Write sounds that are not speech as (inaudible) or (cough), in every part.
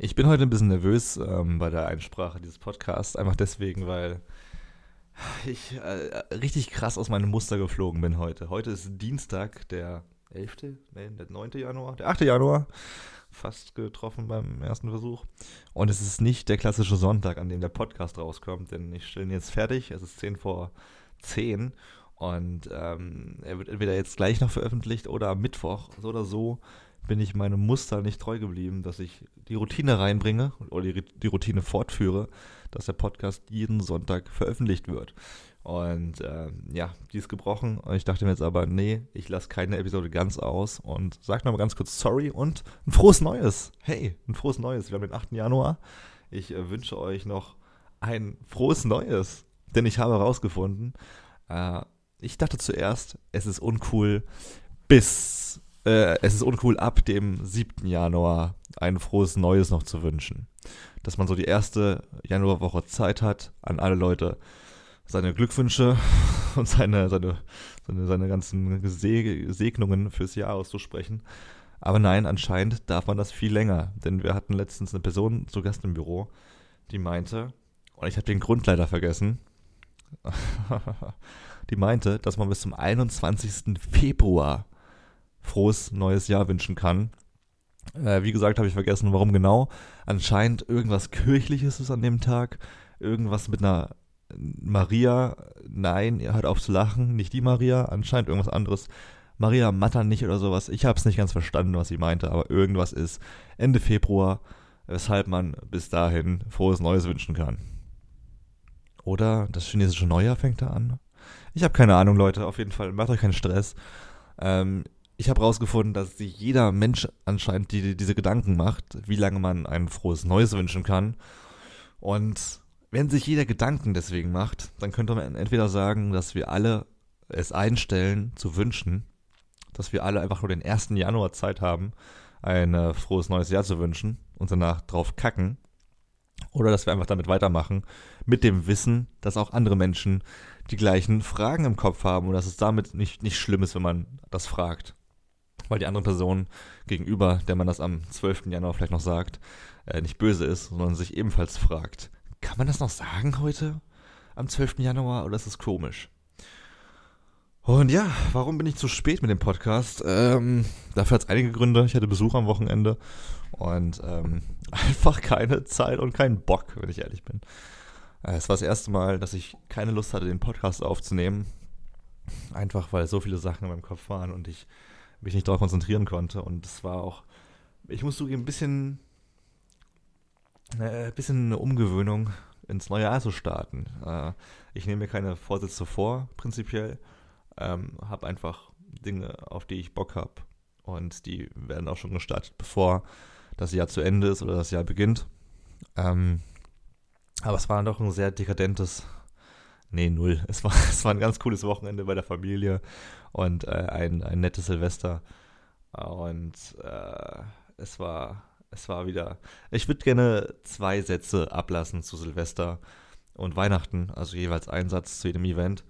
Ich bin heute ein bisschen nervös ähm, bei der Einsprache dieses Podcasts, einfach deswegen, weil ich äh, richtig krass aus meinem Muster geflogen bin heute. Heute ist Dienstag, der 11., nee, der 9. Januar, der 8. Januar, fast getroffen beim ersten Versuch. Und es ist nicht der klassische Sonntag, an dem der Podcast rauskommt, denn ich stelle ihn jetzt fertig, es ist 10 vor 10 und ähm, er wird entweder jetzt gleich noch veröffentlicht oder am Mittwoch, so oder so bin ich meinem Muster nicht treu geblieben, dass ich die Routine reinbringe oder die, die Routine fortführe, dass der Podcast jeden Sonntag veröffentlicht wird. Und äh, ja, die ist gebrochen. Und ich dachte mir jetzt aber, nee, ich lasse keine Episode ganz aus und sage nochmal ganz kurz sorry und ein frohes Neues. Hey, ein frohes Neues. Wir haben den 8. Januar. Ich äh, wünsche euch noch ein frohes Neues. Denn ich habe herausgefunden, äh, ich dachte zuerst, es ist uncool, bis äh, es ist uncool, ab dem 7. Januar ein frohes Neues noch zu wünschen. Dass man so die erste Januarwoche Zeit hat, an alle Leute seine Glückwünsche (laughs) und seine, seine, seine, seine ganzen Segnungen fürs Jahr auszusprechen. Aber nein, anscheinend darf man das viel länger. Denn wir hatten letztens eine Person zu Gast im Büro, die meinte, und ich habe den Grund leider vergessen, (laughs) die meinte, dass man bis zum 21. Februar frohes neues Jahr wünschen kann. Äh, wie gesagt, habe ich vergessen, warum genau. Anscheinend irgendwas Kirchliches ist an dem Tag. Irgendwas mit einer Maria. Nein, ihr hört auf zu lachen. Nicht die Maria. Anscheinend irgendwas anderes. Maria Matternich oder sowas. Ich habe es nicht ganz verstanden, was sie meinte, aber irgendwas ist Ende Februar, weshalb man bis dahin frohes Neues wünschen kann. Oder das chinesische Neujahr fängt da an. Ich habe keine Ahnung, Leute. Auf jeden Fall, macht euch keinen Stress. Ähm, ich habe herausgefunden, dass sich jeder Mensch anscheinend die, die diese Gedanken macht, wie lange man ein frohes Neues wünschen kann. Und wenn sich jeder Gedanken deswegen macht, dann könnte man entweder sagen, dass wir alle es einstellen zu wünschen, dass wir alle einfach nur den 1. Januar Zeit haben, ein äh, frohes neues Jahr zu wünschen und danach drauf kacken. Oder dass wir einfach damit weitermachen, mit dem Wissen, dass auch andere Menschen die gleichen Fragen im Kopf haben und dass es damit nicht, nicht schlimm ist, wenn man das fragt weil die andere Person gegenüber, der man das am 12. Januar vielleicht noch sagt, äh, nicht böse ist, sondern sich ebenfalls fragt, kann man das noch sagen heute? Am 12. Januar oder ist das komisch? Und ja, warum bin ich zu spät mit dem Podcast? Ähm, dafür hat es einige Gründe. Ich hatte Besuch am Wochenende und ähm, (laughs) einfach keine Zeit und keinen Bock, wenn ich ehrlich bin. Äh, es war das erste Mal, dass ich keine Lust hatte, den Podcast aufzunehmen. Einfach weil so viele Sachen in meinem Kopf waren und ich mich nicht darauf konzentrieren konnte. Und es war auch, ich muss zugeben, ein bisschen, äh, bisschen eine Umgewöhnung ins neue Jahr zu starten. Äh, ich nehme mir keine Vorsätze vor, prinzipiell. Ähm, habe einfach Dinge, auf die ich Bock habe. Und die werden auch schon gestartet, bevor das Jahr zu Ende ist oder das Jahr beginnt. Ähm, aber es war doch ein sehr dekadentes Nee, null. Es war, (laughs) es war ein ganz cooles Wochenende bei der Familie und äh, ein, ein nettes Silvester. Und äh, es war, es war wieder. Ich würde gerne zwei Sätze ablassen zu Silvester und Weihnachten, also jeweils ein Satz zu jedem Event.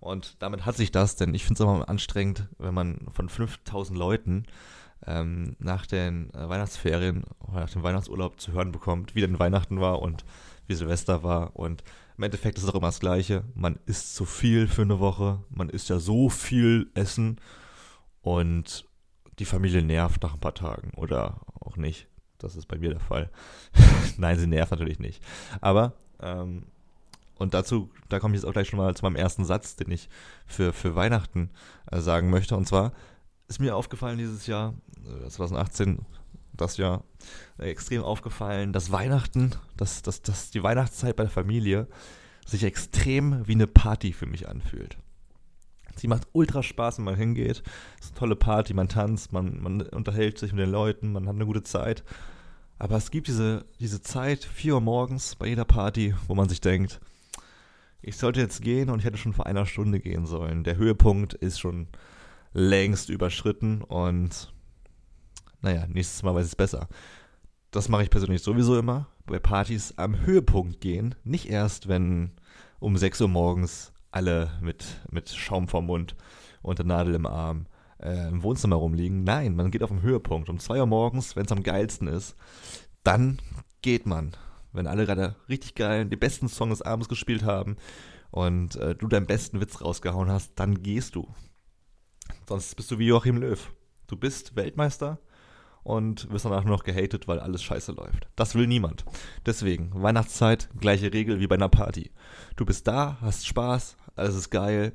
Und damit hat sich das, denn ich finde es immer anstrengend, wenn man von 5000 Leuten ähm, nach den äh, Weihnachtsferien oder nach dem Weihnachtsurlaub zu hören bekommt, wie denn Weihnachten war und wie Silvester war. Und im Endeffekt ist es auch immer das Gleiche. Man isst zu viel für eine Woche. Man isst ja so viel Essen. Und die Familie nervt nach ein paar Tagen. Oder auch nicht. Das ist bei mir der Fall. (laughs) Nein, sie nervt natürlich nicht. Aber, ähm, und dazu, da komme ich jetzt auch gleich schon mal zu meinem ersten Satz, den ich für, für Weihnachten äh, sagen möchte. Und zwar ist mir aufgefallen dieses Jahr, äh, 2018, das äh, extrem aufgefallen, dass Weihnachten, dass, dass, dass die Weihnachtszeit bei der Familie sich extrem wie eine Party für mich anfühlt. Sie macht ultra Spaß, wenn man hingeht. Es ist eine tolle Party, man tanzt, man, man unterhält sich mit den Leuten, man hat eine gute Zeit. Aber es gibt diese, diese Zeit, 4 Uhr morgens bei jeder Party, wo man sich denkt, ich sollte jetzt gehen und ich hätte schon vor einer Stunde gehen sollen. Der Höhepunkt ist schon längst überschritten und naja, nächstes Mal weiß ich es besser. Das mache ich persönlich sowieso immer. Bei Partys am Höhepunkt gehen. Nicht erst, wenn um 6 Uhr morgens alle mit, mit Schaum vorm Mund und der Nadel im Arm äh, im Wohnzimmer rumliegen. Nein, man geht auf den Höhepunkt. Um 2 Uhr morgens, wenn es am geilsten ist, dann geht man. Wenn alle gerade richtig geil die besten Songs des Abends gespielt haben und äh, du deinen besten Witz rausgehauen hast, dann gehst du. Sonst bist du wie Joachim Löw. Du bist Weltmeister und wirst danach nur noch gehatet, weil alles scheiße läuft. Das will niemand. Deswegen, Weihnachtszeit, gleiche Regel wie bei einer Party. Du bist da, hast Spaß, alles ist geil.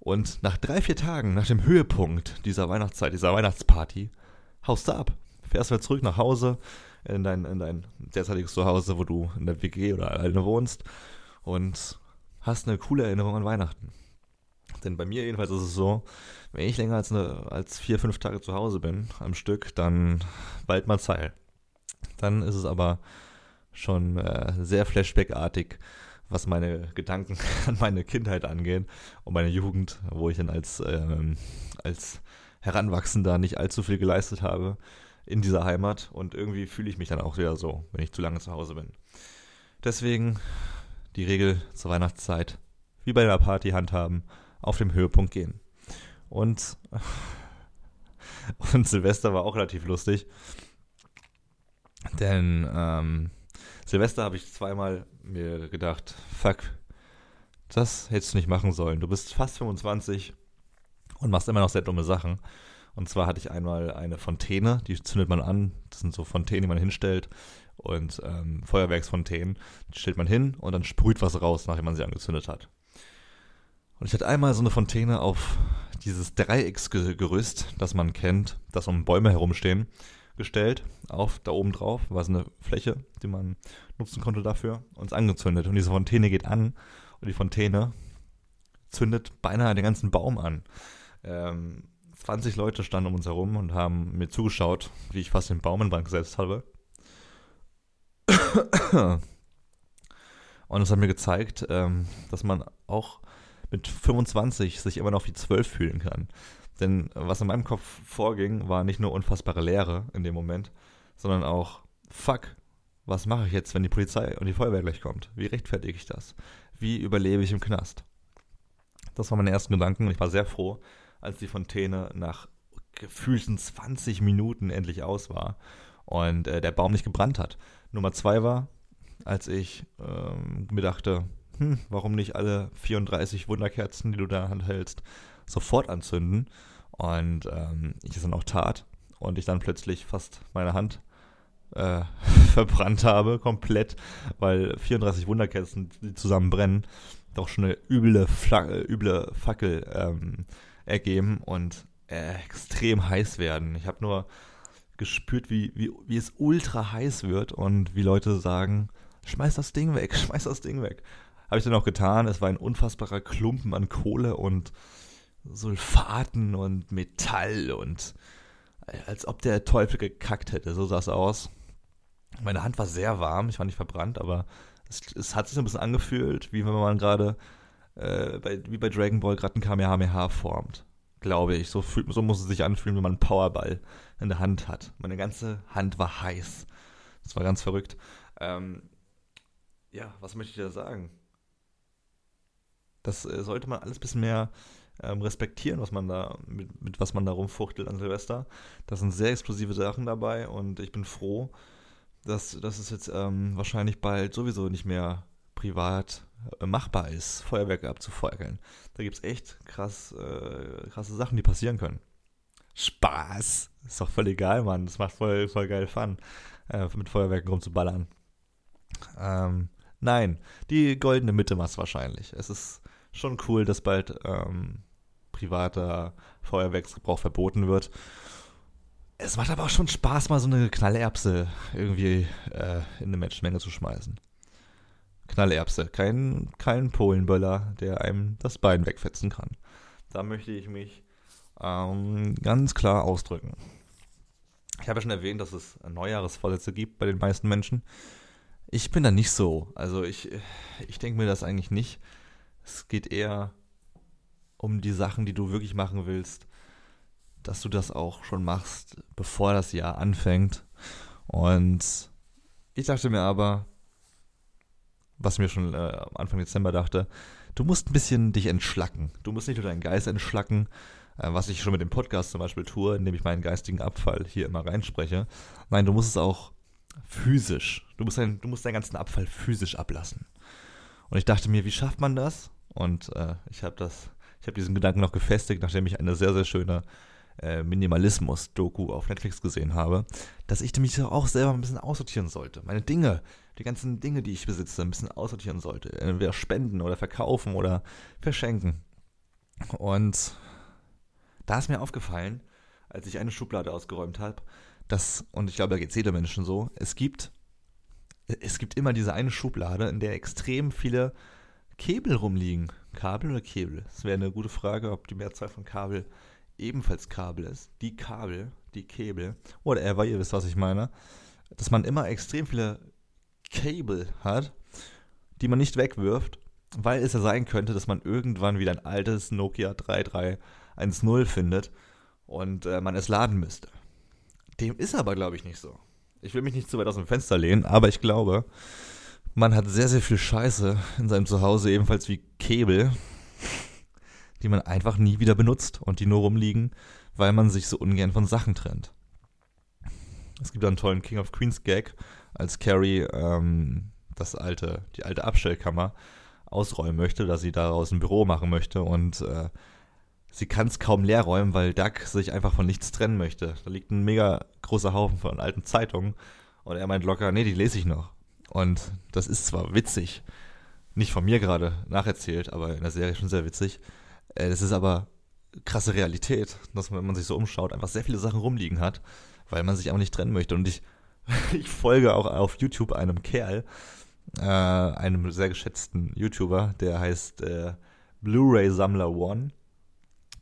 Und nach drei, vier Tagen, nach dem Höhepunkt dieser Weihnachtszeit, dieser Weihnachtsparty, haust du ab. Fährst wieder zurück nach Hause, in dein, in dein derzeitiges Zuhause, wo du in der WG oder alleine wohnst und hast eine coole Erinnerung an Weihnachten. Denn bei mir jedenfalls ist es so, wenn ich länger als, eine, als vier, fünf Tage zu Hause bin am Stück, dann bald mal Zeil. Dann ist es aber schon äh, sehr flashbackartig, was meine Gedanken (laughs) an meine Kindheit angeht und meine Jugend, wo ich dann als, ähm, als Heranwachsender nicht allzu viel geleistet habe in dieser Heimat und irgendwie fühle ich mich dann auch wieder so, wenn ich zu lange zu Hause bin. Deswegen die Regel zur Weihnachtszeit, wie bei einer Party handhaben, auf dem Höhepunkt gehen. Und, (laughs) und Silvester war auch relativ lustig, denn ähm, Silvester habe ich zweimal mir gedacht, fuck, das hättest du nicht machen sollen. Du bist fast 25 und machst immer noch sehr dumme Sachen. Und zwar hatte ich einmal eine Fontäne, die zündet man an. Das sind so Fontänen, die man hinstellt. Und ähm, Feuerwerksfontänen, die stellt man hin und dann sprüht was raus, nachdem man sie angezündet hat. Und ich hatte einmal so eine Fontäne auf dieses Dreiecksgerüst, das man kennt, das um Bäume herumstehen, gestellt. Auf da oben drauf war es eine Fläche, die man nutzen konnte dafür, und es angezündet. Und diese Fontäne geht an und die Fontäne zündet beinahe den ganzen Baum an. Ähm, 20 Leute standen um uns herum und haben mir zugeschaut, wie ich fast den Baum in Brand gesetzt habe. (coughs) Und es hat mir gezeigt, ähm, dass man auch mit 25 sich immer noch wie 12 fühlen kann. Denn was in meinem Kopf vorging, war nicht nur unfassbare Leere in dem Moment, sondern auch, fuck, was mache ich jetzt, wenn die Polizei und die Feuerwehr gleich kommt? Wie rechtfertige ich das? Wie überlebe ich im Knast? Das waren meine ersten Gedanken und ich war sehr froh, als die Fontäne nach gefühlten 20 Minuten endlich aus war und äh, der Baum nicht gebrannt hat. Nummer zwei war, als ich ähm, mir dachte, hm, warum nicht alle 34 Wunderkerzen, die du da Hand hältst, sofort anzünden? Und ähm, ich es dann auch tat und ich dann plötzlich fast meine Hand äh, (laughs) verbrannt habe, komplett, weil 34 Wunderkerzen, die zusammen brennen, doch schon eine üble, Fla üble Fackel ähm, ergeben und äh, extrem heiß werden. Ich habe nur gespürt, wie, wie, wie es ultra heiß wird und wie Leute sagen, schmeiß das Ding weg, (laughs) schmeiß das Ding weg. Habe ich dann auch getan. Es war ein unfassbarer Klumpen an Kohle und Sulfaten und Metall und äh, als ob der Teufel gekackt hätte. So sah es aus. Meine Hand war sehr warm, ich war nicht verbrannt, aber es, es hat sich ein bisschen angefühlt, wie wenn man gerade äh, bei, wie bei Dragon Ball gerade ein Kamehameha formt. Glaube ich. So, fühlt, so muss es sich anfühlen, wenn man einen Powerball in der Hand hat. Meine ganze Hand war heiß. Das war ganz verrückt. Ähm, ja, was möchte ich da sagen? Das äh, sollte man alles ein bisschen mehr ähm, respektieren, was man da, mit, mit, was man da rumfuchtelt an Silvester. Da sind sehr explosive Sachen dabei und ich bin froh, dass, dass es jetzt ähm, wahrscheinlich bald sowieso nicht mehr privat äh, machbar ist, Feuerwerke abzufeuern. Da gibt es echt krass, äh, krasse Sachen, die passieren können. Spaß! Ist doch voll egal, Mann. Das macht voll, voll geil Fun, äh, mit Feuerwerken rumzuballern. Ähm, nein, die goldene Mitte macht es wahrscheinlich. Es ist schon cool, dass bald ähm, privater Feuerwerksgebrauch verboten wird. Es macht aber auch schon Spaß, mal so eine Knallerbse irgendwie äh, in eine Menschenmenge zu schmeißen. Knallerbse, kein, kein Polenböller, der einem das Bein wegfetzen kann. Da möchte ich mich ähm, ganz klar ausdrücken. Ich habe ja schon erwähnt, dass es Neujahresvorsätze gibt bei den meisten Menschen. Ich bin da nicht so. Also ich, ich denke mir das eigentlich nicht. Es geht eher um die Sachen, die du wirklich machen willst, dass du das auch schon machst, bevor das Jahr anfängt. Und ich dachte mir aber, was ich mir schon äh, Anfang Dezember dachte, du musst ein bisschen dich entschlacken. Du musst nicht nur deinen Geist entschlacken, äh, was ich schon mit dem Podcast zum Beispiel tue, indem ich meinen geistigen Abfall hier immer reinspreche. Nein, du musst es auch physisch. Du musst, dein, du musst deinen ganzen Abfall physisch ablassen. Und ich dachte mir, wie schafft man das? Und äh, ich habe das, ich habe diesen Gedanken noch gefestigt, nachdem ich eine sehr, sehr schöne äh, Minimalismus-Doku auf Netflix gesehen habe, dass ich mich auch selber ein bisschen aussortieren sollte. Meine Dinge, die ganzen Dinge, die ich besitze, ein bisschen aussortieren sollte. Entweder spenden oder verkaufen oder verschenken. Und da ist mir aufgefallen, als ich eine Schublade ausgeräumt habe, dass, und ich glaube, da geht es jedem Menschen so, es gibt, es gibt immer diese eine Schublade, in der extrem viele Kabel rumliegen. Kabel oder Kabel? Das wäre eine gute Frage, ob die Mehrzahl von Kabel ebenfalls Kabel ist. Die Kabel, die Kabel, whatever, ihr wisst, was ich meine. Dass man immer extrem viele Kabel hat, die man nicht wegwirft, weil es ja sein könnte, dass man irgendwann wieder ein altes Nokia 3310 findet und äh, man es laden müsste. Dem ist aber, glaube ich, nicht so. Ich will mich nicht zu weit aus dem Fenster lehnen, aber ich glaube, man hat sehr, sehr viel Scheiße in seinem Zuhause, ebenfalls wie Kabel, die man einfach nie wieder benutzt und die nur rumliegen, weil man sich so ungern von Sachen trennt. Es gibt einen tollen King of Queens Gag, als Carrie ähm, das alte, die alte Abstellkammer ausräumen möchte, dass sie daraus ein Büro machen möchte und äh, sie kann es kaum leer räumen, weil Doug sich einfach von nichts trennen möchte. Da liegt ein mega großer Haufen von alten Zeitungen und er meint locker, nee, die lese ich noch. Und das ist zwar witzig, nicht von mir gerade nacherzählt, aber in der Serie schon sehr witzig. Äh, das ist aber krasse Realität, dass man, wenn man sich so umschaut, einfach sehr viele Sachen rumliegen hat, weil man sich einfach nicht trennen möchte. Und ich, (laughs) ich folge auch auf YouTube einem Kerl, äh, einem sehr geschätzten YouTuber, der heißt äh, Blu-ray Sammler One.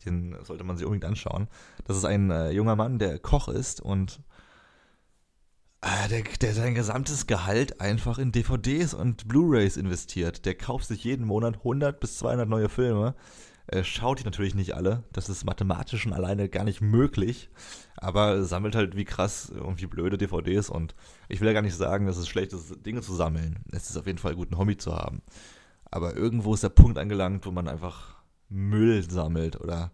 Den sollte man sich unbedingt anschauen. Das ist ein äh, junger Mann, der Koch ist und äh, der, der sein gesamtes Gehalt einfach in DVDs und Blu-rays investiert. Der kauft sich jeden Monat 100 bis 200 neue Filme äh, schaut die natürlich nicht alle. Das ist mathematisch schon alleine gar nicht möglich. Aber sammelt halt wie krass und wie blöde DVDs. Und ich will ja gar nicht sagen, dass es schlecht ist, Dinge zu sammeln. Es ist auf jeden Fall gut, ein Hobby zu haben. Aber irgendwo ist der Punkt angelangt, wo man einfach Müll sammelt oder,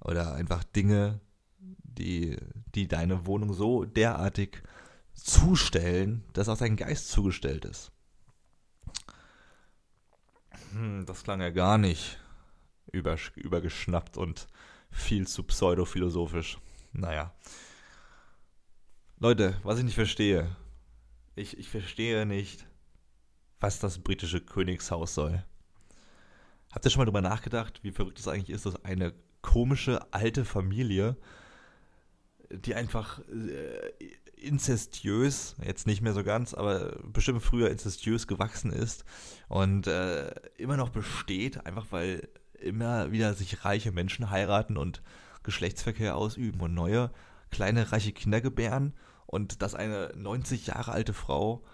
oder einfach Dinge, die, die deine Wohnung so derartig zustellen, dass auch dein Geist zugestellt ist. Hm, das klang ja gar nicht übergeschnappt und viel zu pseudophilosophisch. Naja. Leute, was ich nicht verstehe. Ich, ich verstehe nicht, was das britische Königshaus soll. Habt ihr schon mal darüber nachgedacht, wie verrückt es eigentlich ist, dass eine komische alte Familie, die einfach äh, inzestiös, jetzt nicht mehr so ganz, aber bestimmt früher inzestiös gewachsen ist und äh, immer noch besteht, einfach weil immer wieder sich reiche Menschen heiraten und Geschlechtsverkehr ausüben und neue kleine reiche Kinder gebären und dass eine 90 Jahre alte Frau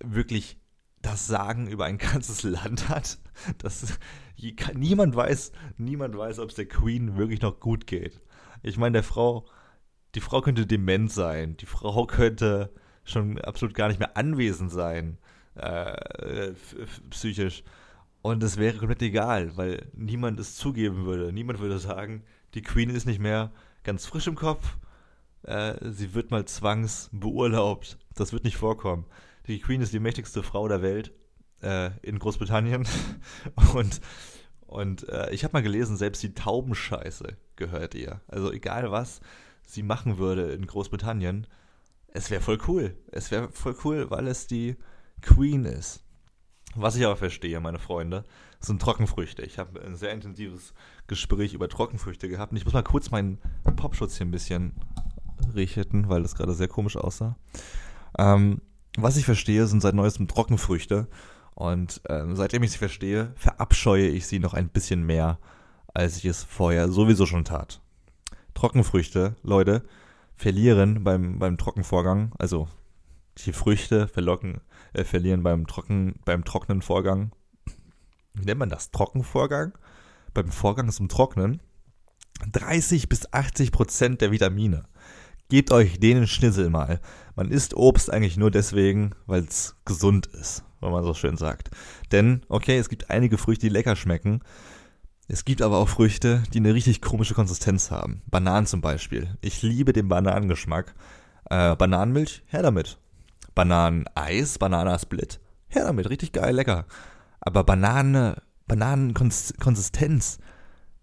wirklich das Sagen über ein ganzes Land hat, dass niemand weiß, niemand weiß, ob es der Queen wirklich noch gut geht. Ich meine, der Frau, die Frau könnte dement sein, die Frau könnte schon absolut gar nicht mehr anwesend sein, äh, psychisch. Und es wäre komplett egal, weil niemand es zugeben würde. Niemand würde sagen, die Queen ist nicht mehr ganz frisch im Kopf. Äh, sie wird mal zwangsbeurlaubt. Das wird nicht vorkommen. Die Queen ist die mächtigste Frau der Welt äh, in Großbritannien. (laughs) und und äh, ich habe mal gelesen, selbst die Taubenscheiße gehört ihr. Also egal was sie machen würde in Großbritannien, es wäre voll cool. Es wäre voll cool, weil es die Queen ist. Was ich aber verstehe, meine Freunde, sind Trockenfrüchte. Ich habe ein sehr intensives Gespräch über Trockenfrüchte gehabt. Und ich muss mal kurz meinen Popschutz hier ein bisschen richten, weil das gerade sehr komisch aussah. Ähm, was ich verstehe, sind seit neuestem Trockenfrüchte. Und ähm, seitdem ich sie verstehe, verabscheue ich sie noch ein bisschen mehr, als ich es vorher sowieso schon tat. Trockenfrüchte, Leute, verlieren beim, beim Trockenvorgang, also die Früchte verlocken, äh, verlieren beim, Trocken, beim trockenen Vorgang. Wie nennt man das? Trockenvorgang? Beim Vorgang zum Trocknen 30 bis 80 Prozent der Vitamine. Gebt euch denen Schnitzel mal. Man isst Obst eigentlich nur deswegen, weil es gesund ist, wenn man so schön sagt. Denn, okay, es gibt einige Früchte, die lecker schmecken. Es gibt aber auch Früchte, die eine richtig komische Konsistenz haben. Bananen zum Beispiel. Ich liebe den Bananengeschmack. Äh, Bananenmilch, her damit. Bananeneis, Bananasplit. Ja, damit, richtig geil, lecker. Aber Banane, Bananenkonsistenz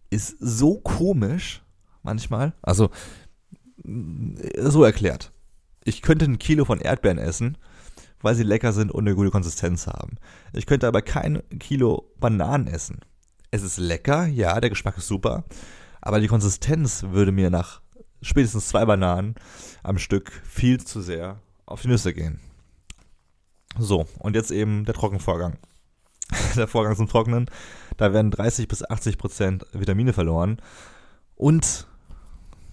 ist so komisch manchmal. Also, so erklärt. Ich könnte ein Kilo von Erdbeeren essen, weil sie lecker sind und eine gute Konsistenz haben. Ich könnte aber kein Kilo Bananen essen. Es ist lecker, ja, der Geschmack ist super, aber die Konsistenz würde mir nach spätestens zwei Bananen am Stück viel zu sehr auf die Nüsse gehen. So, und jetzt eben der Trockenvorgang. (laughs) der Vorgang zum Trocknen. Da werden 30 bis 80 Prozent Vitamine verloren. Und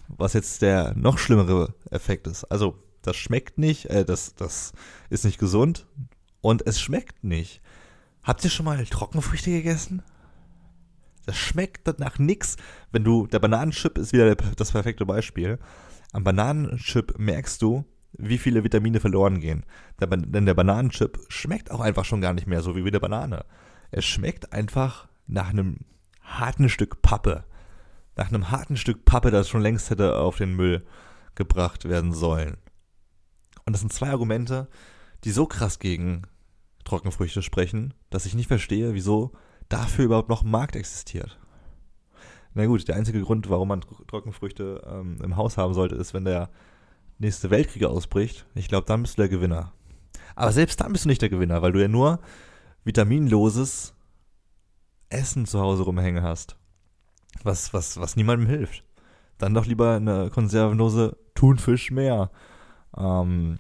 was jetzt der noch schlimmere Effekt ist. Also, das schmeckt nicht, äh, das, das ist nicht gesund und es schmeckt nicht. Habt ihr schon mal Trockenfrüchte gegessen? Das schmeckt nach nix. Wenn du, der Bananenchip ist wieder das perfekte Beispiel. Am Bananenchip merkst du, wie viele Vitamine verloren gehen. denn der Bananenchip schmeckt auch einfach schon gar nicht mehr so wie der Banane. Es schmeckt einfach nach einem harten Stück Pappe. Nach einem harten Stück Pappe, das schon längst hätte auf den Müll gebracht werden sollen. Und das sind zwei Argumente, die so krass gegen Trockenfrüchte sprechen, dass ich nicht verstehe, wieso dafür überhaupt noch ein Markt existiert. Na gut, der einzige Grund, warum man Trockenfrüchte ähm, im Haus haben sollte, ist, wenn der nächste Weltkrieg ausbricht. Ich glaube, dann bist du der Gewinner. Aber selbst dann bist du nicht der Gewinner, weil du ja nur vitaminloses Essen zu Hause rumhängen hast was, was, was niemandem hilft. Dann doch lieber eine konservenlose Thunfisch mehr ähm,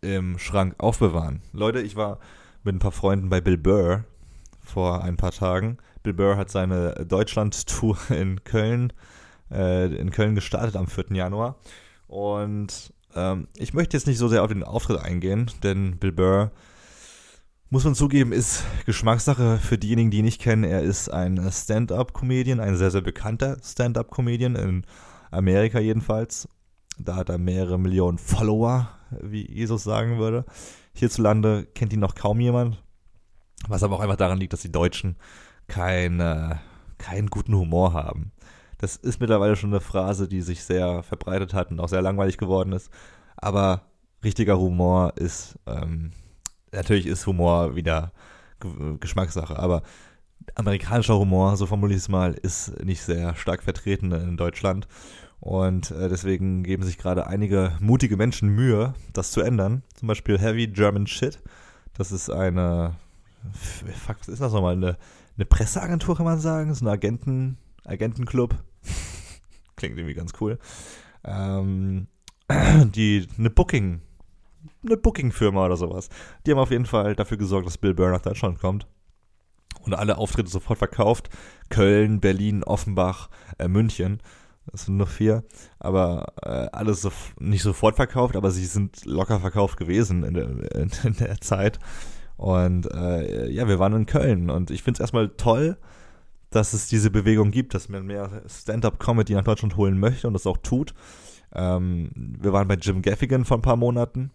im Schrank aufbewahren. Leute, ich war mit ein paar Freunden bei Bill Burr vor ein paar Tagen. Bill Burr hat seine Deutschland-Tour in Köln, äh, in Köln gestartet am 4. Januar. Und ähm, ich möchte jetzt nicht so sehr auf den Auftritt eingehen, denn Bill Burr muss man zugeben, ist Geschmackssache für diejenigen, die ihn nicht kennen. Er ist ein Stand-up-Comedian, ein sehr, sehr bekannter Stand-up-Comedian, in Amerika jedenfalls. Da hat er mehrere Millionen Follower, wie Jesus sagen würde. Hierzulande kennt ihn noch kaum jemand. Was aber auch einfach daran liegt, dass die Deutschen keine, keinen guten Humor haben. Das ist mittlerweile schon eine Phrase, die sich sehr verbreitet hat und auch sehr langweilig geworden ist. Aber richtiger Humor ist ähm, natürlich ist Humor wieder Geschmackssache, aber amerikanischer Humor, so formuliere ich es mal, ist nicht sehr stark vertreten in Deutschland. Und äh, deswegen geben sich gerade einige mutige Menschen Mühe, das zu ändern. Zum Beispiel Heavy German Shit. Das ist eine, fuck, was ist das nochmal? Eine, eine Presseagentur, kann man sagen. Das ist ein Agenten, Agentenclub. (laughs) Klingt irgendwie ganz cool. Ähm, (clears throat) die, eine Booking, eine Booking-Firma oder sowas. Die haben auf jeden Fall dafür gesorgt, dass Bill Burr nach Deutschland kommt. Und alle Auftritte sofort verkauft. Köln, Berlin, Offenbach, äh, München. Das sind nur vier. Aber äh, alles so, nicht sofort verkauft, aber sie sind locker verkauft gewesen in der, in, in der Zeit. Und äh, ja, wir waren in Köln. Und ich finde es erstmal toll, dass es diese Bewegung gibt, dass man mehr Stand-up-Comedy nach Deutschland holen möchte und das auch tut. Ähm, wir waren bei Jim Gaffigan vor ein paar Monaten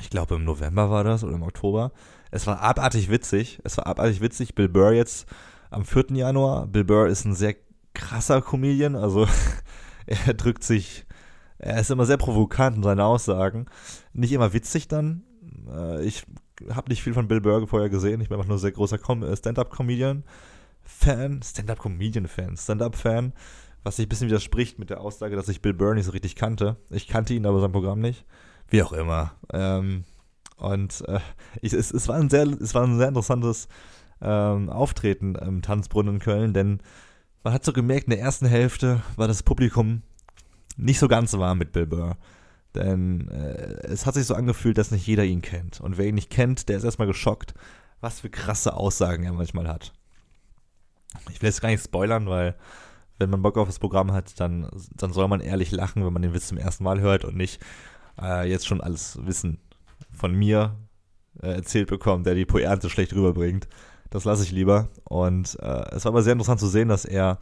ich glaube im November war das oder im Oktober. Es war abartig witzig. Es war abartig witzig. Bill Burr jetzt am 4. Januar. Bill Burr ist ein sehr krasser Comedian. Also (laughs) er drückt sich, er ist immer sehr provokant in seinen Aussagen. Nicht immer witzig dann. Äh, ich habe nicht viel von Bill Burr vorher gesehen. Ich bin einfach nur sehr großer äh, Stand-up-Comedian-Fan. Stand-up-Comedian-Fan. Stand-up-Fan. Was sich ein bisschen widerspricht mit der Aussage, dass ich Bill Burr nicht so richtig kannte. Ich kannte ihn, aber sein Programm nicht. Wie auch immer. Ähm, und äh, ich, es, es, war ein sehr, es war ein sehr interessantes ähm, Auftreten im Tanzbrunnen in Köln, denn man hat so gemerkt, in der ersten Hälfte war das Publikum nicht so ganz warm mit Bill Burr. Denn äh, es hat sich so angefühlt, dass nicht jeder ihn kennt. Und wer ihn nicht kennt, der ist erstmal geschockt, was für krasse Aussagen er manchmal hat. Ich will jetzt gar nicht spoilern, weil wenn man Bock auf das Programm hat, dann, dann soll man ehrlich lachen, wenn man den Witz zum ersten Mal hört und nicht, äh, jetzt schon alles Wissen von mir äh, erzählt bekommen, der die Pointe schlecht rüberbringt. Das lasse ich lieber. Und äh, es war aber sehr interessant zu sehen, dass er,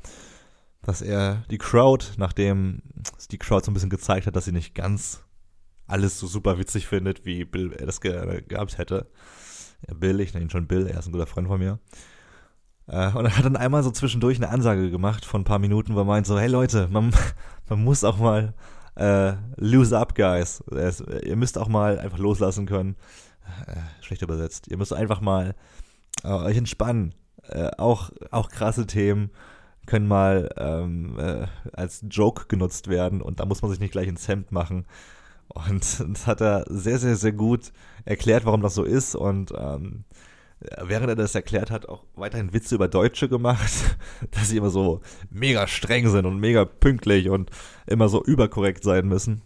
dass er die Crowd, nachdem die Crowd so ein bisschen gezeigt hat, dass sie nicht ganz alles so super witzig findet, wie Bill das ge gehabt hätte. Ja, Bill, ich nenne ihn schon Bill, er ist ein guter Freund von mir. Äh, und er hat dann einmal so zwischendurch eine Ansage gemacht von ein paar Minuten, wo er meint so, hey Leute, man, (laughs) man muss auch mal äh, lose up, guys. Es, ihr müsst auch mal einfach loslassen können. Äh, schlecht übersetzt. Ihr müsst einfach mal äh, euch entspannen. Äh, auch, auch krasse Themen können mal ähm, äh, als Joke genutzt werden und da muss man sich nicht gleich ins Hemd machen. Und (laughs) das hat er sehr, sehr, sehr gut erklärt, warum das so ist. Und ähm, während er das erklärt hat, auch weiterhin Witze über Deutsche gemacht, (laughs) dass sie immer so mega streng sind und mega pünktlich und immer so überkorrekt sein müssen.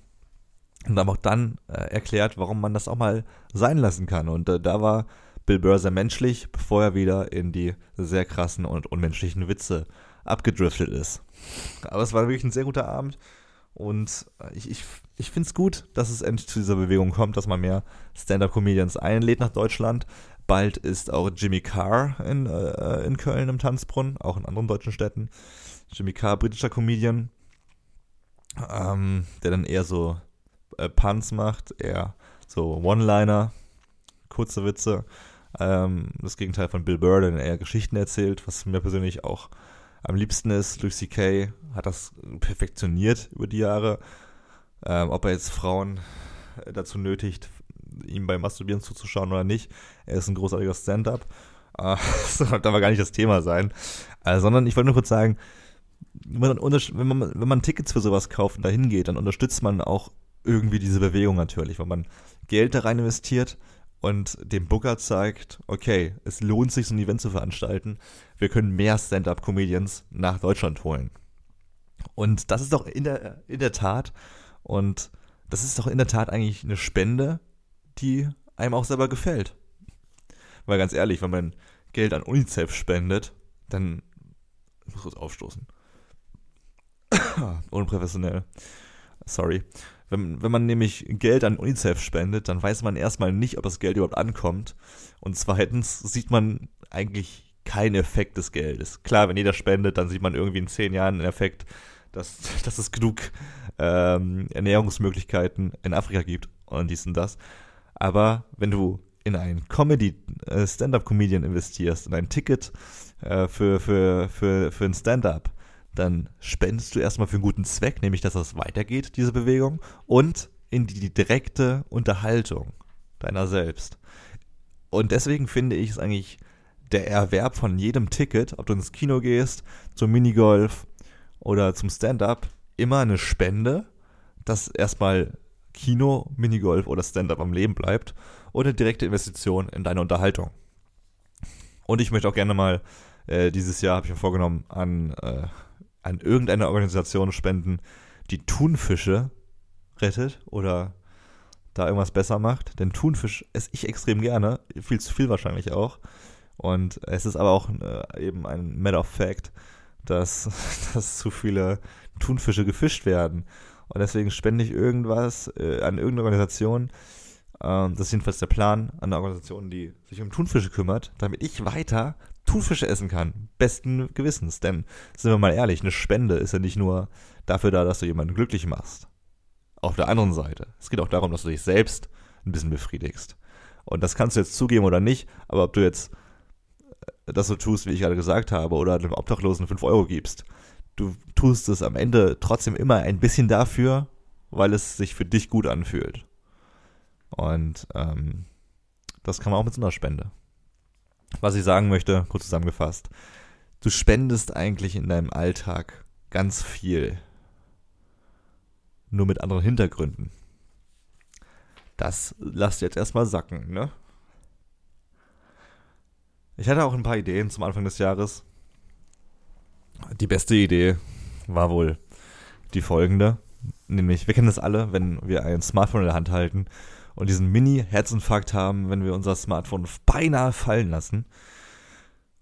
Und haben auch dann äh, erklärt, warum man das auch mal sein lassen kann. Und äh, da war Bill Burr sehr menschlich, bevor er wieder in die sehr krassen und unmenschlichen Witze abgedriftet ist. Aber es war wirklich ein sehr guter Abend. Und äh, ich, ich, ich finde es gut, dass es endlich zu dieser Bewegung kommt, dass man mehr Stand-Up-Comedians einlädt nach Deutschland. Bald ist auch Jimmy Carr in, äh, in Köln im Tanzbrunnen, auch in anderen deutschen Städten. Jimmy Carr, britischer Comedian, ähm, der dann eher so äh, Punts macht, eher so One-Liner, kurze Witze. Ähm, das Gegenteil von Bill Burr, der eher Geschichten erzählt, was mir persönlich auch am liebsten ist. Louis C.K. hat das perfektioniert über die Jahre. Ähm, ob er jetzt Frauen dazu nötigt, ihm beim Masturbieren zuzuschauen oder nicht. Er ist ein großartiger Stand-up. Äh, (laughs) das soll aber gar nicht das Thema sein. Äh, sondern ich wollte nur kurz sagen, wenn man, wenn, man, Tickets für sowas kauft und dahin geht, dann unterstützt man auch irgendwie diese Bewegung natürlich, weil man Geld da rein investiert und dem Booker zeigt, okay, es lohnt sich, so ein Event zu veranstalten. Wir können mehr Stand-up-Comedians nach Deutschland holen. Und das ist doch in der, in der Tat, und das ist doch in der Tat eigentlich eine Spende, die einem auch selber gefällt. Weil ganz ehrlich, wenn man Geld an UNICEF spendet, dann ich muss kurz aufstoßen. (coughs) Unprofessionell. Sorry. Wenn, wenn man nämlich Geld an UNICEF spendet, dann weiß man erstmal nicht, ob das Geld überhaupt ankommt. Und zweitens sieht man eigentlich keinen Effekt des Geldes. Klar, wenn jeder spendet, dann sieht man irgendwie in zehn Jahren einen Effekt, dass, (laughs) dass es genug ähm, Ernährungsmöglichkeiten in Afrika gibt und dies und das. Aber wenn du in einen Comedy, äh, Stand-up-Comedian investierst, in ein Ticket äh, für, für, für, für ein Stand-up, dann spendest du erstmal für einen guten Zweck, nämlich dass das weitergeht, diese Bewegung, und in die, direkte Unterhaltung deiner selbst. Und deswegen finde ich es eigentlich der Erwerb von jedem Ticket, ob du ins Kino gehst, zum Minigolf oder zum Stand-up, immer eine Spende, dass erstmal Kino, Minigolf oder Stand-up am Leben bleibt oder direkte Investition in deine Unterhaltung. Und ich möchte auch gerne mal äh, dieses Jahr, habe ich mir vorgenommen, an, äh, an irgendeine Organisation spenden, die Thunfische rettet oder da irgendwas besser macht. Denn Thunfisch esse ich extrem gerne, viel zu viel wahrscheinlich auch. Und es ist aber auch äh, eben ein Matter of Fact, dass, (laughs) dass zu viele Thunfische gefischt werden. Und deswegen spende ich irgendwas äh, an irgendeine Organisation. Ähm, das ist jedenfalls der Plan, an eine Organisation, die sich um Thunfische kümmert, damit ich weiter Thunfische essen kann. Besten Gewissens. Denn, sind wir mal ehrlich, eine Spende ist ja nicht nur dafür da, dass du jemanden glücklich machst. Auf der anderen Seite. Es geht auch darum, dass du dich selbst ein bisschen befriedigst. Und das kannst du jetzt zugeben oder nicht, aber ob du jetzt äh, das so tust, wie ich gerade gesagt habe, oder einem Obdachlosen 5 Euro gibst, du tust es am Ende trotzdem immer ein bisschen dafür, weil es sich für dich gut anfühlt. Und ähm, das kann man auch mit so einer Spende. Was ich sagen möchte, kurz zusammengefasst, du spendest eigentlich in deinem Alltag ganz viel. Nur mit anderen Hintergründen. Das lasst jetzt erstmal sacken, ne? Ich hatte auch ein paar Ideen zum Anfang des Jahres, die beste Idee war wohl die folgende. Nämlich, wir kennen das alle, wenn wir ein Smartphone in der Hand halten und diesen Mini-Herzinfarkt haben, wenn wir unser Smartphone beinahe fallen lassen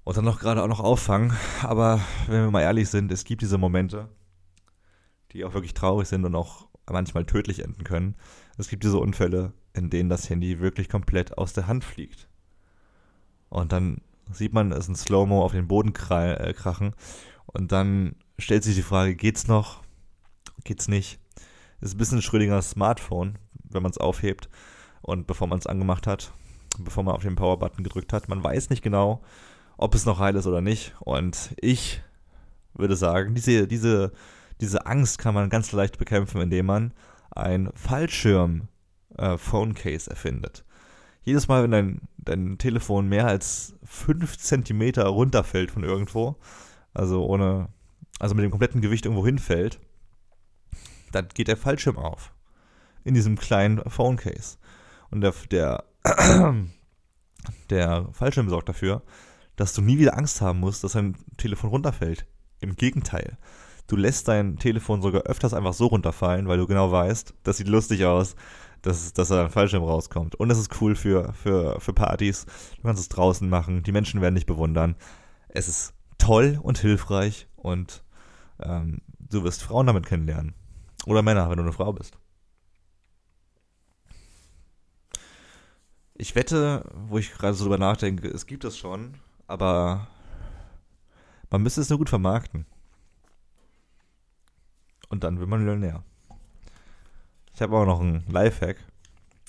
und dann noch gerade auch noch auffangen. Aber wenn wir mal ehrlich sind, es gibt diese Momente, die auch wirklich traurig sind und auch manchmal tödlich enden können. Es gibt diese Unfälle, in denen das Handy wirklich komplett aus der Hand fliegt. Und dann sieht man es in Slow-Mo auf den Boden äh, krachen und dann stellt sich die Frage, geht's noch? Geht's nicht? Ist ein bisschen Schrödingers Smartphone, wenn man es aufhebt und bevor man es angemacht hat, bevor man auf den Power-Button gedrückt hat. Man weiß nicht genau, ob es noch heil ist oder nicht. Und ich würde sagen, diese, diese, diese Angst kann man ganz leicht bekämpfen, indem man ein Fallschirm-Phone-Case äh, erfindet. Jedes Mal, wenn dein, dein Telefon mehr als 5 cm runterfällt von irgendwo, also ohne, also mit dem kompletten Gewicht irgendwo hinfällt, dann geht der Fallschirm auf. In diesem kleinen Phone Case. Und der, der, der Fallschirm sorgt dafür, dass du nie wieder Angst haben musst, dass dein Telefon runterfällt. Im Gegenteil. Du lässt dein Telefon sogar öfters einfach so runterfallen, weil du genau weißt, das sieht lustig aus, dass, dass da ein Fallschirm rauskommt. Und es ist cool für, für, für Partys. Du kannst es draußen machen. Die Menschen werden dich bewundern. Es ist toll und hilfreich und ähm, du wirst Frauen damit kennenlernen. Oder Männer, wenn du eine Frau bist. Ich wette, wo ich gerade so drüber nachdenke, es gibt es schon, aber man müsste es nur gut vermarkten. Und dann wird man Millionär. Ich habe auch noch einen Lifehack.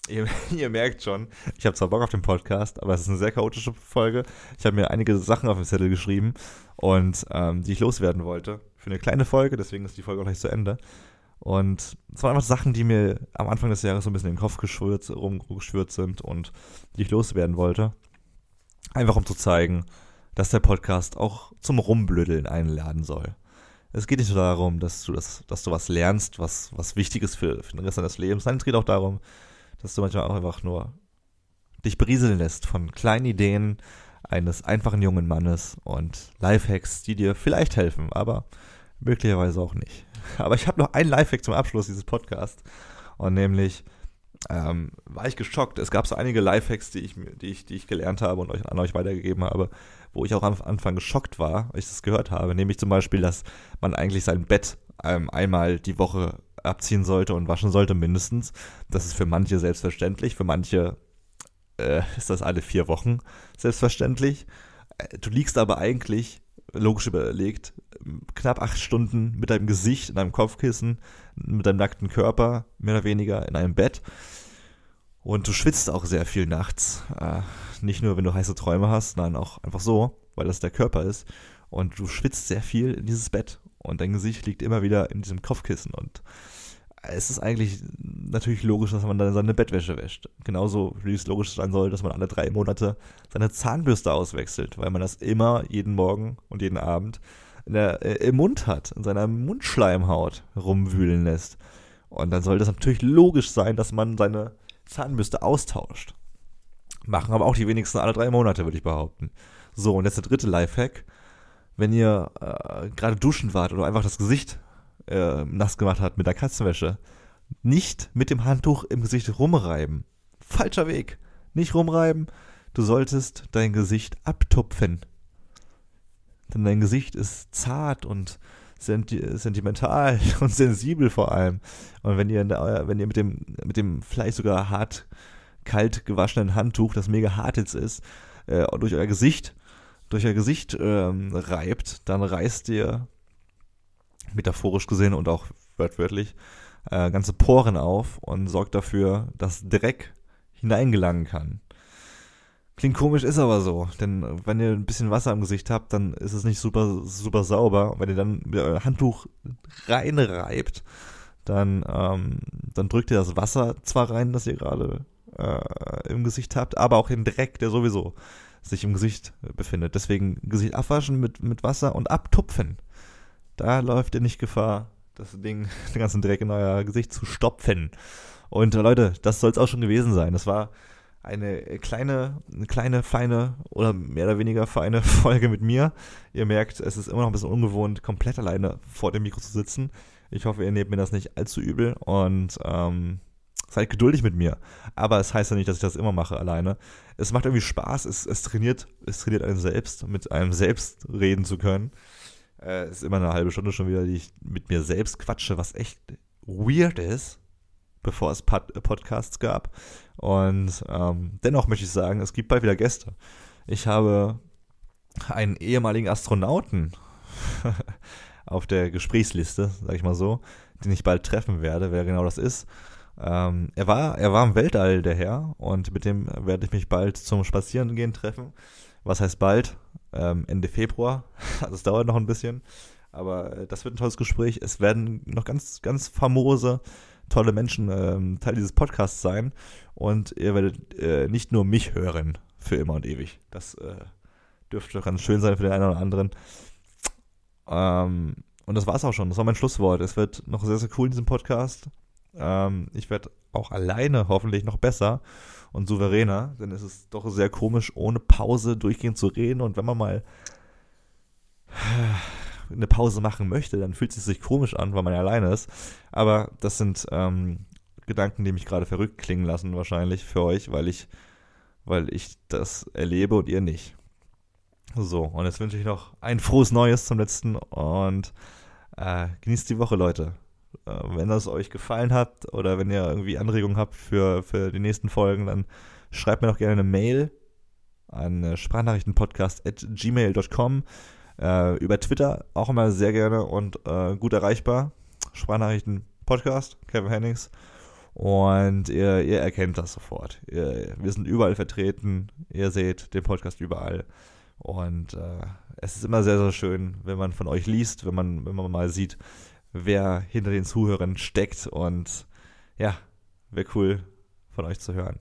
Ihr, (laughs) ihr, merkt schon, ich habe zwar Bock auf den Podcast, aber es ist eine sehr chaotische Folge. Ich habe mir einige Sachen auf den Zettel geschrieben und ähm, die ich loswerden wollte. Für eine kleine Folge, deswegen ist die Folge auch gleich zu Ende. Und es waren einfach Sachen, die mir am Anfang des Jahres so ein bisschen in den Kopf geschwört, rumgeschwört sind und die ich loswerden wollte. Einfach um zu zeigen, dass der Podcast auch zum Rumblödeln einladen soll. Es geht nicht nur darum, dass du, das, dass du was lernst, was, was wichtig ist für, für den Rest deines Lebens. Nein, es geht auch darum, dass du manchmal auch einfach nur dich berieseln lässt von kleinen Ideen eines einfachen jungen Mannes und Lifehacks, die dir vielleicht helfen, aber möglicherweise auch nicht. (laughs) Aber ich habe noch einen Lifehack zum Abschluss dieses Podcasts. Und nämlich ähm, war ich geschockt. Es gab so einige Lifehacks, die ich, die ich, die ich gelernt habe und euch, an euch weitergegeben habe, wo ich auch am Anfang geschockt war, als ich das gehört habe. Nämlich zum Beispiel, dass man eigentlich sein Bett ähm, einmal die Woche abziehen sollte und waschen sollte, mindestens. Das ist für manche selbstverständlich, für manche äh, ist das alle vier Wochen selbstverständlich. Äh, du liegst aber eigentlich logisch überlegt, knapp acht Stunden mit deinem Gesicht in einem Kopfkissen, mit deinem nackten Körper, mehr oder weniger in einem Bett. Und du schwitzt auch sehr viel nachts. Äh, nicht nur, wenn du heiße Träume hast, nein, auch einfach so, weil das der Körper ist. Und du schwitzt sehr viel in dieses Bett. Und dein Gesicht liegt immer wieder in diesem Kopfkissen. Und es ist eigentlich natürlich logisch, dass man dann seine Bettwäsche wäscht. Genauso wie es logisch sein soll, dass man alle drei Monate seine Zahnbürste auswechselt, weil man das immer jeden Morgen und jeden Abend der, äh, im Mund hat, in seiner Mundschleimhaut rumwühlen lässt. Und dann sollte es natürlich logisch sein, dass man seine Zahnbürste austauscht. Machen aber auch die wenigsten alle drei Monate, würde ich behaupten. So, und jetzt der dritte Lifehack. Wenn ihr äh, gerade duschen wart oder einfach das Gesicht äh, nass gemacht hat mit der Katzenwäsche, nicht mit dem Handtuch im Gesicht rumreiben. Falscher Weg. Nicht rumreiben. Du solltest dein Gesicht abtupfen. Denn dein Gesicht ist zart und sentimental (laughs) und sensibel vor allem. Und wenn ihr, der, wenn ihr mit dem, mit dem vielleicht sogar hart, kalt gewaschenen Handtuch, das mega hart jetzt ist, äh, durch euer Gesicht, durch euer Gesicht ähm, reibt, dann reißt ihr metaphorisch gesehen und auch wörtlich, äh, ganze Poren auf und sorgt dafür, dass Dreck hineingelangen kann. Klingt komisch, ist aber so. Denn wenn ihr ein bisschen Wasser im Gesicht habt, dann ist es nicht super, super sauber. Und wenn ihr dann mit euer Handtuch reinreibt, dann, ähm, dann drückt ihr das Wasser zwar rein, das ihr gerade äh, im Gesicht habt, aber auch den Dreck, der sowieso sich im Gesicht befindet. Deswegen Gesicht abwaschen mit, mit Wasser und abtupfen. Da läuft ihr nicht Gefahr, das Ding, (laughs) den ganzen Dreck in euer Gesicht zu stopfen. Und Leute, das soll es auch schon gewesen sein. Das war eine kleine, eine kleine, feine oder mehr oder weniger feine (laughs) Folge mit mir. Ihr merkt, es ist immer noch ein bisschen ungewohnt, komplett alleine vor dem Mikro zu sitzen. Ich hoffe, ihr nehmt mir das nicht allzu übel und ähm, seid geduldig mit mir. Aber es heißt ja nicht, dass ich das immer mache alleine. Es macht irgendwie Spaß, es, es trainiert, es trainiert einen selbst, mit einem selbst reden zu können. Äh, ist immer eine halbe Stunde schon wieder, die ich mit mir selbst quatsche, was echt weird ist, bevor es Pod Podcasts gab. Und ähm, dennoch möchte ich sagen, es gibt bald wieder Gäste. Ich habe einen ehemaligen Astronauten (laughs) auf der Gesprächsliste, sag ich mal so, den ich bald treffen werde, wer genau das ist. Ähm, er, war, er war im Weltall, der Herr, und mit dem werde ich mich bald zum Spazierengehen treffen. Was heißt bald? Ähm, Ende Februar. (laughs) Also es dauert noch ein bisschen. Aber äh, das wird ein tolles Gespräch. Es werden noch ganz, ganz famose, tolle Menschen ähm, Teil dieses Podcasts sein. Und ihr werdet äh, nicht nur mich hören für immer und ewig. Das äh, dürfte ganz schön sein für den einen oder anderen. Ähm, und das war's auch schon. Das war mein Schlusswort. Es wird noch sehr, sehr cool in diesem Podcast. Ähm, ich werde auch alleine hoffentlich noch besser und souveräner, denn es ist doch sehr komisch, ohne Pause durchgehend zu reden. Und wenn man mal eine Pause machen möchte, dann fühlt es sich komisch an, weil man alleine ist. Aber das sind ähm, Gedanken, die mich gerade verrückt klingen lassen, wahrscheinlich für euch, weil ich, weil ich das erlebe und ihr nicht. So, und jetzt wünsche ich noch ein frohes Neues zum letzten und äh, genießt die Woche, Leute. Äh, wenn das euch gefallen hat oder wenn ihr irgendwie Anregungen habt für, für die nächsten Folgen, dann schreibt mir doch gerne eine Mail an äh, sprachnachrichtenpodcast.gmail.com. Äh, über Twitter auch immer sehr gerne und äh, gut erreichbar. Sprachnachrichtenpodcast, Kevin Hennings. Und ihr, ihr erkennt das sofort. Ihr, wir sind überall vertreten. Ihr seht den Podcast überall. Und äh, es ist immer sehr, sehr schön, wenn man von euch liest, wenn man, wenn man mal sieht, wer hinter den Zuhörern steckt. Und ja, wäre cool von euch zu hören.